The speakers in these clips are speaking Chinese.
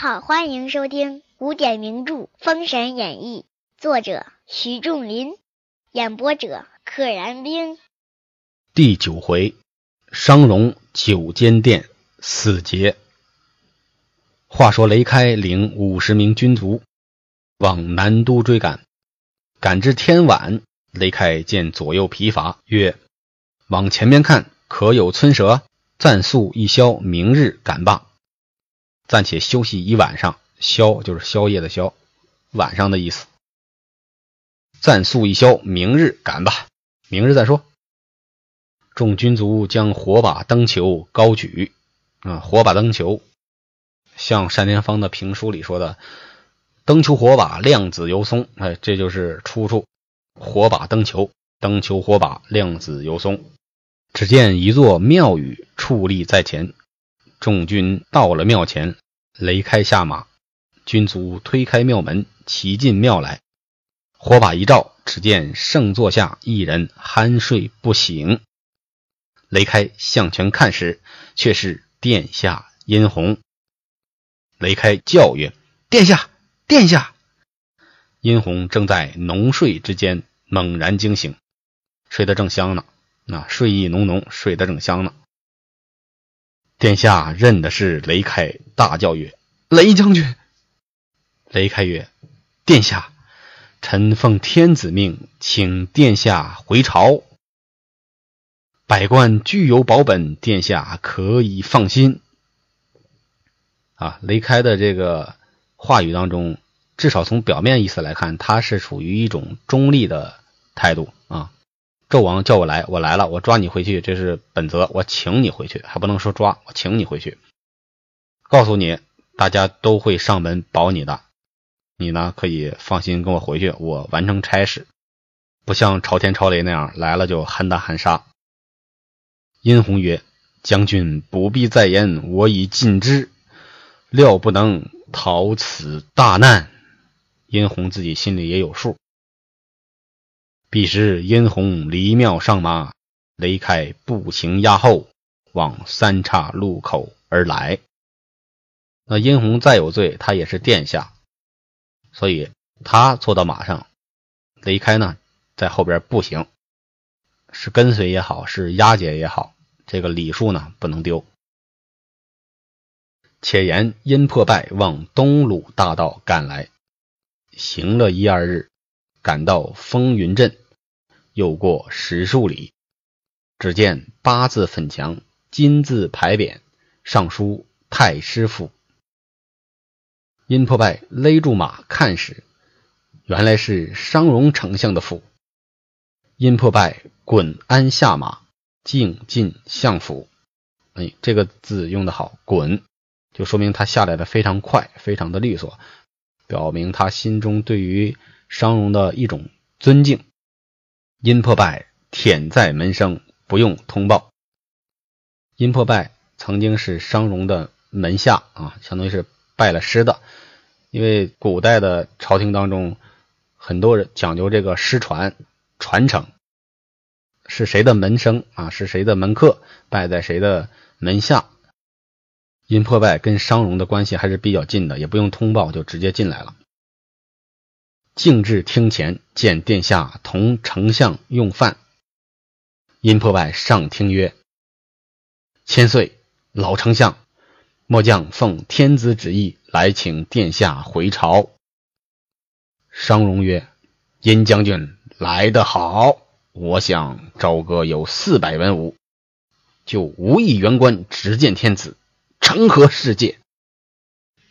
好，欢迎收听古典名著《封神演义》，作者徐仲林，演播者可燃冰。第九回，商容九间殿死劫。话说雷开领五十名军卒往南都追赶，赶至天晚，雷开见左右疲乏，曰：“往前面看，可有村舍？暂宿一宵，明日赶罢。”暂且休息一晚上，宵就是宵夜的宵，晚上的意思。暂宿一宵，明日赶吧，明日再说。众军卒将火把灯球高举，啊，火把灯球，像单田芳的评书里说的“灯球火把亮子油松”，哎，这就是出处。火把灯球，灯球火把亮子油松。只见一座庙宇矗立在前。众军到了庙前，雷开下马，军卒推开庙门，齐进庙来。火把一照，只见圣座下一人酣睡不醒。雷开向前看时，却是殿下殷红。雷开叫曰：“殿下，殿下！”殷红正在浓睡之间，猛然惊醒，睡得正香呢，那睡意浓浓，睡得正香呢。殿下认的是雷开，大叫曰：“雷将军！”雷开曰：“殿下，臣奉天子命，请殿下回朝。百官俱有保本，殿下可以放心。”啊，雷开的这个话语当中，至少从表面意思来看，他是处于一种中立的态度啊。纣王叫我来，我来了，我抓你回去，这是本责。我请你回去，还不能说抓，我请你回去。告诉你，大家都会上门保你的，你呢可以放心跟我回去，我完成差事，不像朝天朝雷那样来了就喊打喊杀。殷红曰：“将军不必再言，我已尽之，料不能逃此大难。”殷红自己心里也有数。彼时，殷红离庙上马，雷开步行压后，往三岔路口而来。那殷红再有罪，他也是殿下，所以他坐到马上，雷开呢在后边步行，是跟随也好，是押解也好，这个礼数呢不能丢。且言殷破败往东鲁大道赶来，行了一二日。赶到风云镇，又过十数里，只见八字粉墙，金字牌匾，上书“太师府”。殷破败勒住马看时，原来是商容丞相的府。殷破败滚鞍下马，径进相府。哎，这个字用的好，“滚”就说明他下来的非常快，非常的利索，表明他心中对于。商容的一种尊敬，殷破败舔在门生，不用通报。殷破败曾经是商容的门下啊，相当于是拜了师的。因为古代的朝廷当中，很多人讲究这个师传传承，是谁的门生啊，是谁的门客，拜在谁的门下。殷破败跟商容的关系还是比较近的，也不用通报就直接进来了。径至厅前，见殿下同丞相用饭。殷破败上厅曰：“千岁，老丞相，末将奉天子旨意来请殿下回朝。”商容曰：“殷将军来得好，我想朝歌有四百文武，就无一员官直见天子，成何世界？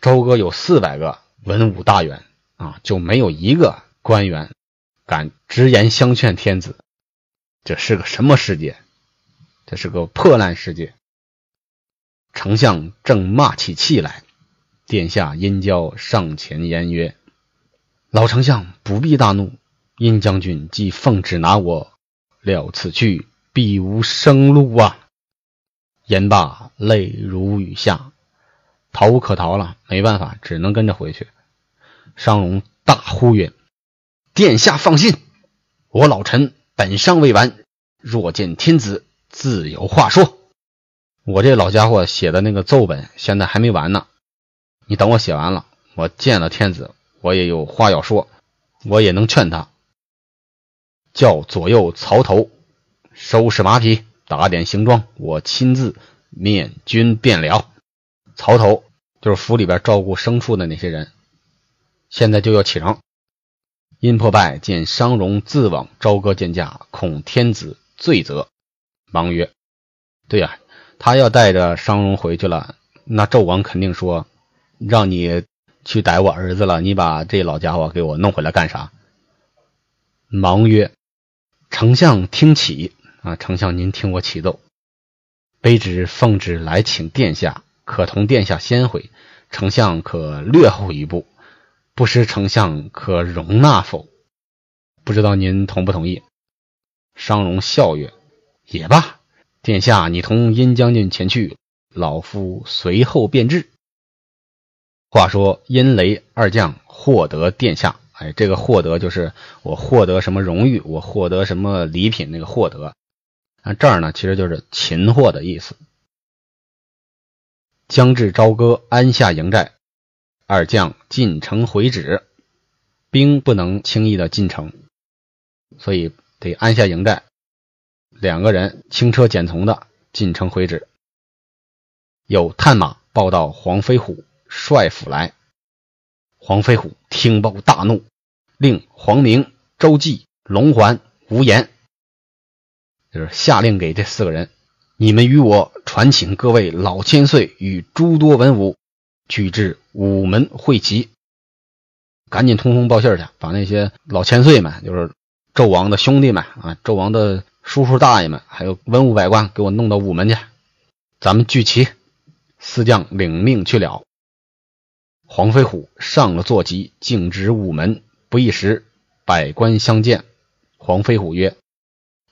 朝歌有四百个文武大员。”啊，就没有一个官员敢直言相劝天子，这是个什么世界？这是个破烂世界。丞相正骂起气来，殿下殷郊上前言曰：“老丞相不必大怒，殷将军既奉旨拿我，料此去必无生路啊！”言罢，泪如雨下，逃无可逃了，没办法，只能跟着回去。商容大呼曰：“殿下放心，我老臣本伤未完，若见天子，自有话说。我这老家伙写的那个奏本，现在还没完呢。你等我写完了，我见了天子，我也有话要说，我也能劝他，叫左右曹头收拾马匹，打点行装，我亲自面君便了。曹头就是府里边照顾牲畜的那些人，现在就要启程。殷破败见商容自往朝歌见驾，恐天子罪责，忙曰：“对呀，他要带着商容回去了，那纣王肯定说，让你去逮我儿子了，你把这老家伙给我弄回来干啥？”忙曰：“丞相听启啊，丞相您听我启奏，卑职奉旨来请殿下，可同殿下先回，丞相可略后一步。”不失丞相可容纳否？不知道您同不同意？商容笑曰：“也罢，殿下你同殷将军前去，老夫随后便至。”话说殷雷二将获得殿下，哎，这个获得就是我获得什么荣誉，我获得什么礼品，那个获得。那这儿呢，其实就是擒获的意思。将至朝歌，安下营寨。二将进城回旨，兵不能轻易的进城，所以得安下营寨。两个人轻车简从的进城回旨。有探马报到黄飞虎帅府来，黄飞虎听报大怒，令黄明、周济、龙环、吴岩，就是下令给这四个人：你们与我传请各位老千岁与诸多文武。去至午门会齐，赶紧通风报信去，把那些老千岁们，就是纣王的兄弟们啊，纣王的叔叔大爷们，还有文武百官，给我弄到午门去，咱们聚齐。四将领命去了。黄飞虎上了坐骑，径直午门。不一时，百官相见。黄飞虎曰：“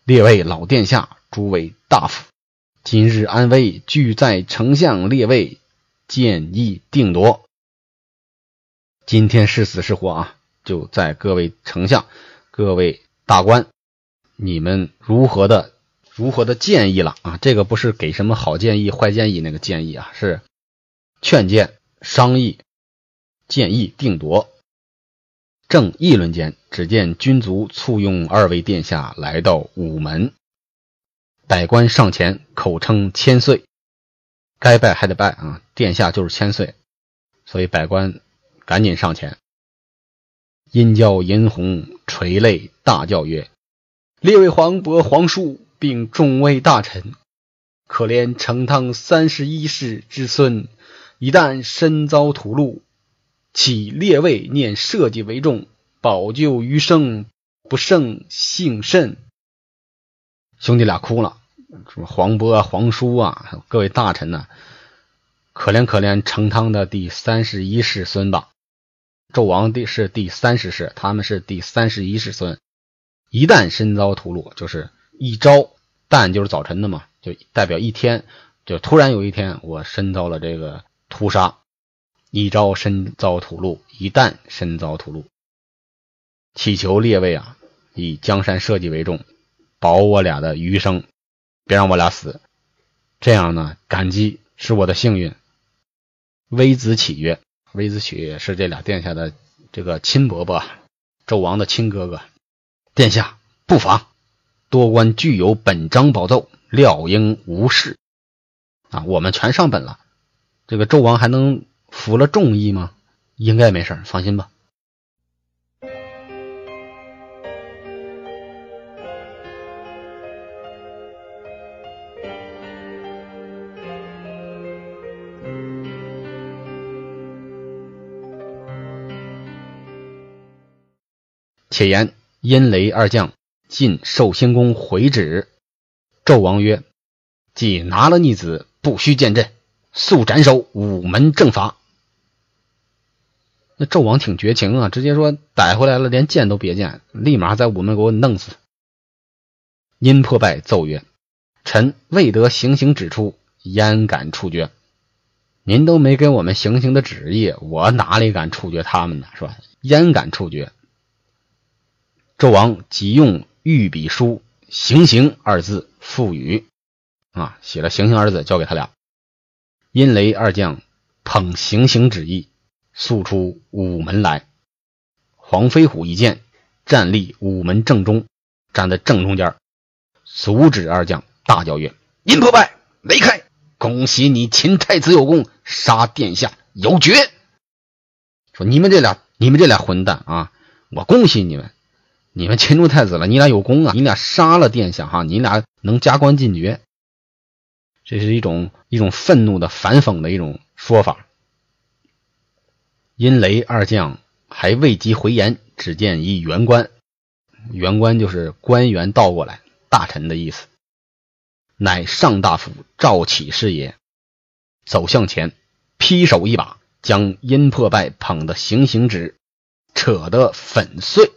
列位老殿下，诸位大夫，今日安危，俱在丞相列位。”建议定夺，今天是死是活啊，就在各位丞相、各位大官，你们如何的、如何的建议了啊？这个不是给什么好建议、坏建议那个建议啊，是劝谏、商议、建议定夺。正议论间，只见军卒簇拥二位殿下来到午门，百官上前口称千岁。该拜还得拜啊！殿下就是千岁，所以百官赶紧上前。殷郊、殷红垂泪大叫曰：“列位皇伯、皇叔，并众位大臣，可怜成汤三十一世之孙，一旦身遭屠戮，岂列位念社稷为重，保救余生，不胜幸甚？”兄弟俩哭了。什么黄波啊、黄叔啊，各位大臣呢？可怜可怜成汤的第三十一世孙吧。纣王第是第三十世，他们是第三十一世孙。一旦身遭屠戮，就是一朝旦就是早晨的嘛，就代表一天，就突然有一天我身遭了这个屠杀。一朝身遭屠戮，一旦身遭屠戮，祈求列位啊，以江山社稷为重，保我俩的余生。别让我俩死，这样呢？感激是我的幸运。微子启曰：“微子启是这俩殿下的这个亲伯伯，纣王的亲哥哥。殿下不妨，多官具有本章宝奏，料应无事。啊，我们全上本了，这个纣王还能服了众议吗？应该没事，放心吧。”且言殷雷二将进寿星宫回旨，纣王曰：“既拿了逆子，不须见朕，速斩首，午门正法。”那纣王挺绝情啊，直接说逮回来了，连见都别见，立马在午门给我弄死。殷破败奏曰：“臣未得行刑指出，焉敢处决？您都没给我们行刑的旨意，我哪里敢处决他们呢？是吧？焉敢处决？”纣王即用御笔书“行刑”二字赋予，啊，写了“行刑”二字交给他俩。殷雷二将捧行刑旨意，速出午门来。黄飞虎一见，站立午门正中，站在正中间，阻止二将，大叫曰：“殷破败，雷开！恭喜你秦太子有功，杀殿下有爵。”说你们这俩，你们这俩混蛋啊！我恭喜你们，你们擒住太子了，你俩有功啊！你俩杀了殿下哈，你俩能加官进爵。这是一种一种愤怒的反讽的一种说法。殷雷二将还未及回言，只见一员官，员官就是官员倒过来，大臣的意思，乃上大夫赵启是也。走向前，劈手一把，将殷破败捧得行刑止，扯得粉碎。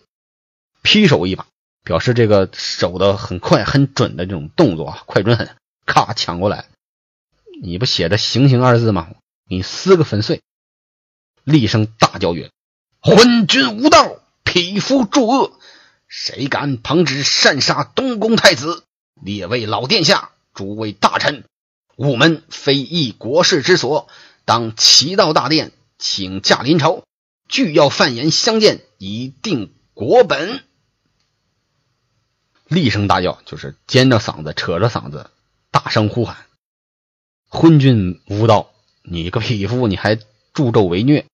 劈手一把，表示这个手的很快很准的这种动作啊，快准狠。咔，抢过来！你不写着“行刑”二字吗？你撕个粉碎！厉声大叫曰：“昏君无道，匹夫助恶！谁敢旁旨擅杀东宫太子？列位老殿下，诸位大臣，午门非议国事之所，当齐到大殿，请驾临朝，俱要犯言相见，以定国本。”厉声大叫，就是尖着嗓子，扯着嗓子。大声呼喊：“昏君无道！你个匹夫，你还助纣为虐！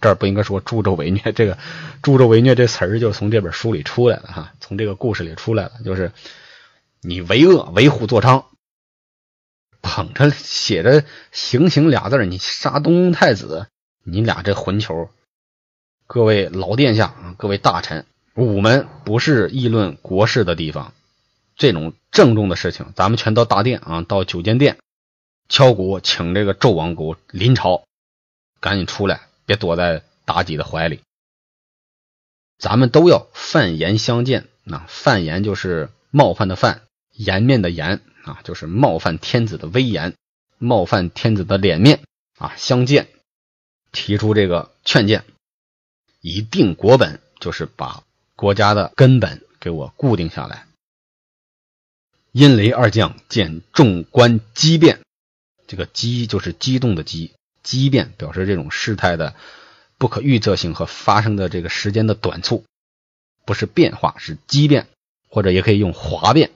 这儿不应该说助纣为虐，这个助纣为虐这词儿就从这本书里出来了哈，从这个故事里出来了，就是你为恶为虎作伥，捧着写着‘行刑’俩字你杀东太子，你俩这混球！各位老殿下啊，各位大臣，午门不是议论国事的地方。”这种郑重的事情，咱们全到大殿啊，到九间殿敲鼓，请这个纣王给我临朝，赶紧出来，别躲在妲己的怀里。咱们都要犯颜相见，那犯颜就是冒犯的犯，颜面的颜啊，就是冒犯天子的威严，冒犯天子的脸面啊。相见，提出这个劝谏，以定国本，就是把国家的根本给我固定下来。阴雷二将见众官激变，这个激就是激动的激，激变表示这种事态的不可预测性和发生的这个时间的短促，不是变化，是激变，或者也可以用哗变。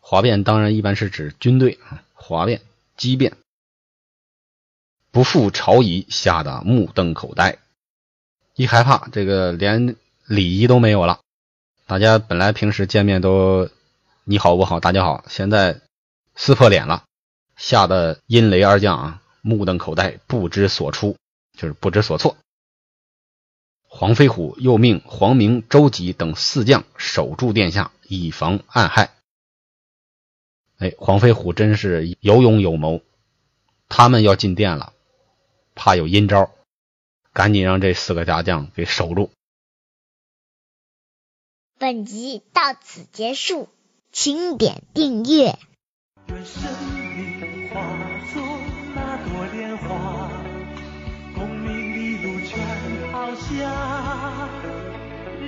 哗变当然一般是指军队啊，哗变、激变，不复朝仪，吓得目瞪口呆，一害怕，这个连礼仪都没有了。大家本来平时见面都。你好，我好，大家好。现在撕破脸了，吓得阴雷二将啊目瞪口呆，不知所出，就是不知所措。黄飞虎又命黄明、周吉等四将守住殿下，以防暗害。哎，黄飞虎真是有勇有谋，他们要进殿了，怕有阴招，赶紧让这四个家将给守住。本集到此结束。请点订阅。愿生命化作那朵莲花，功名利禄全抛下，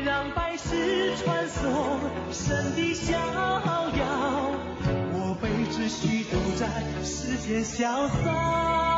让百世传颂神的逍遥。我辈只需都在世间潇洒。